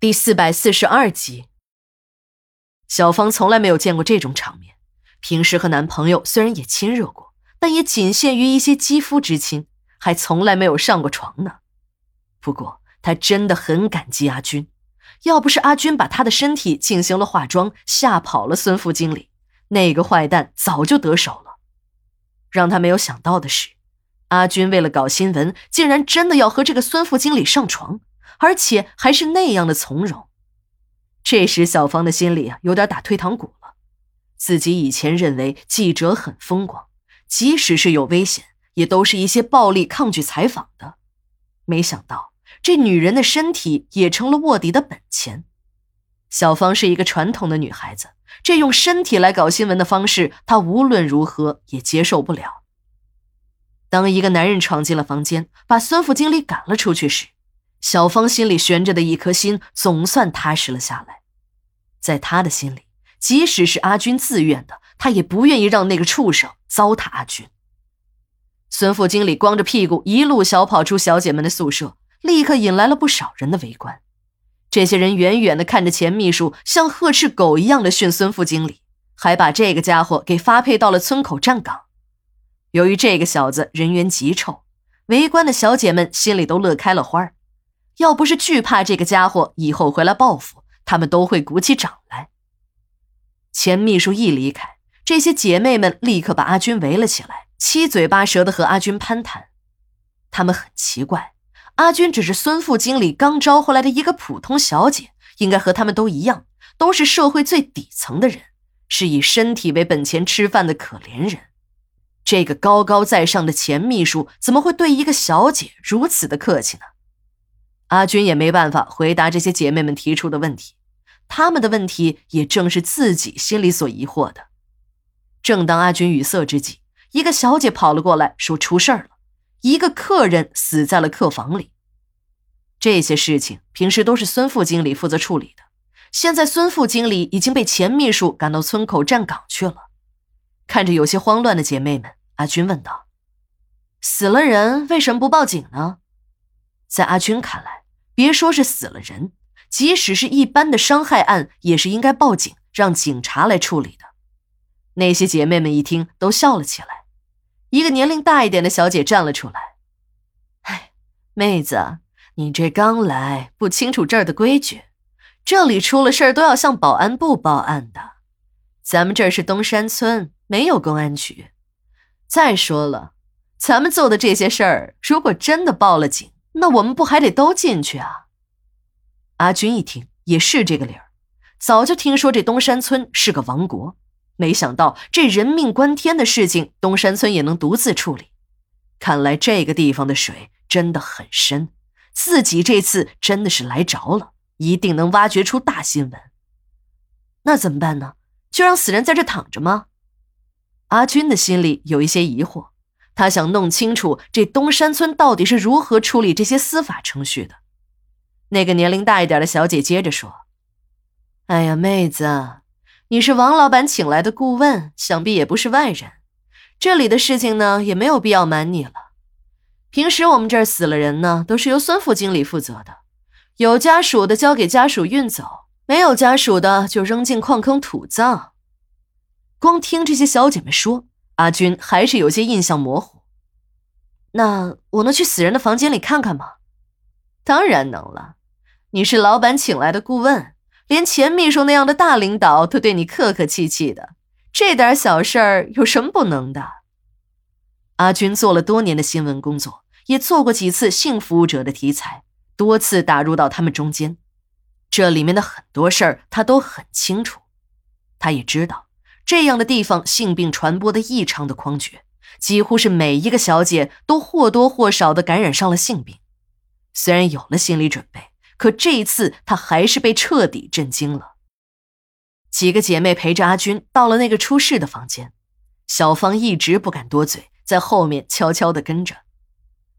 第四百四十二集，小芳从来没有见过这种场面。平时和男朋友虽然也亲热过，但也仅限于一些肌肤之亲，还从来没有上过床呢。不过她真的很感激阿军，要不是阿军把她的身体进行了化妆，吓跑了孙副经理，那个坏蛋早就得手了。让她没有想到的是，阿军为了搞新闻，竟然真的要和这个孙副经理上床。而且还是那样的从容，这时小芳的心里啊有点打退堂鼓了。自己以前认为记者很风光，即使是有危险，也都是一些暴力抗拒采访的。没想到这女人的身体也成了卧底的本钱。小芳是一个传统的女孩子，这用身体来搞新闻的方式，她无论如何也接受不了。当一个男人闯进了房间，把孙副经理赶了出去时，小芳心里悬着的一颗心总算踏实了下来，在她的心里，即使是阿军自愿的，她也不愿意让那个畜生糟蹋阿军。孙副经理光着屁股一路小跑出小姐们的宿舍，立刻引来了不少人的围观。这些人远远的看着钱秘书像呵斥狗一样的训孙副经理，还把这个家伙给发配到了村口站岗。由于这个小子人缘极臭，围观的小姐们心里都乐开了花儿。要不是惧怕这个家伙以后回来报复，他们都会鼓起掌来。钱秘书一离开，这些姐妹们立刻把阿军围了起来，七嘴八舌的和阿军攀谈。他们很奇怪，阿军只是孙副经理刚招回来的一个普通小姐，应该和他们都一样，都是社会最底层的人，是以身体为本钱吃饭的可怜人。这个高高在上的钱秘书怎么会对一个小姐如此的客气呢？阿军也没办法回答这些姐妹们提出的问题，他们的问题也正是自己心里所疑惑的。正当阿军语塞之际，一个小姐跑了过来，说出事儿了，一个客人死在了客房里。这些事情平时都是孙副经理负责处理的，现在孙副经理已经被钱秘书赶到村口站岗去了。看着有些慌乱的姐妹们，阿军问道：“死了人，为什么不报警呢？”在阿军看来，别说是死了人，即使是一般的伤害案，也是应该报警，让警察来处理的。那些姐妹们一听，都笑了起来。一个年龄大一点的小姐站了出来：“哎，妹子，你这刚来，不清楚这儿的规矩。这里出了事儿都要向保安部报案的。咱们这儿是东山村，没有公安局。再说了，咱们做的这些事儿，如果真的报了警，那我们不还得都进去啊？阿军一听也是这个理儿，早就听说这东山村是个王国，没想到这人命关天的事情，东山村也能独自处理。看来这个地方的水真的很深，自己这次真的是来着了，一定能挖掘出大新闻。那怎么办呢？就让死人在这躺着吗？阿军的心里有一些疑惑。他想弄清楚这东山村到底是如何处理这些司法程序的。那个年龄大一点的小姐接着说：“哎呀，妹子，你是王老板请来的顾问，想必也不是外人。这里的事情呢，也没有必要瞒你了。平时我们这儿死了人呢，都是由孙副经理负责的，有家属的交给家属运走，没有家属的就扔进矿坑土葬。”光听这些小姐们说。阿军还是有些印象模糊。那我能去死人的房间里看看吗？当然能了。你是老板请来的顾问，连钱秘书那样的大领导都对你客客气气的，这点小事儿有什么不能的？阿军做了多年的新闻工作，也做过几次性服务者的题材，多次打入到他们中间，这里面的很多事儿他都很清楚。他也知道。这样的地方，性病传播的异常的猖獗，几乎是每一个小姐都或多或少的感染上了性病。虽然有了心理准备，可这一次她还是被彻底震惊了。几个姐妹陪着阿军到了那个出事的房间，小芳一直不敢多嘴，在后面悄悄地跟着。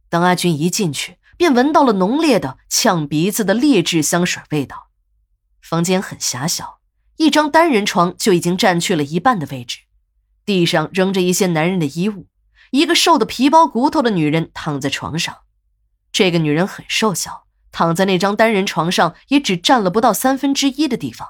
当阿军一进去，便闻到了浓烈的呛鼻子的劣质香水味道。房间很狭小。一张单人床就已经占去了一半的位置，地上扔着一些男人的衣物，一个瘦的皮包骨头的女人躺在床上。这个女人很瘦小，躺在那张单人床上，也只占了不到三分之一的地方。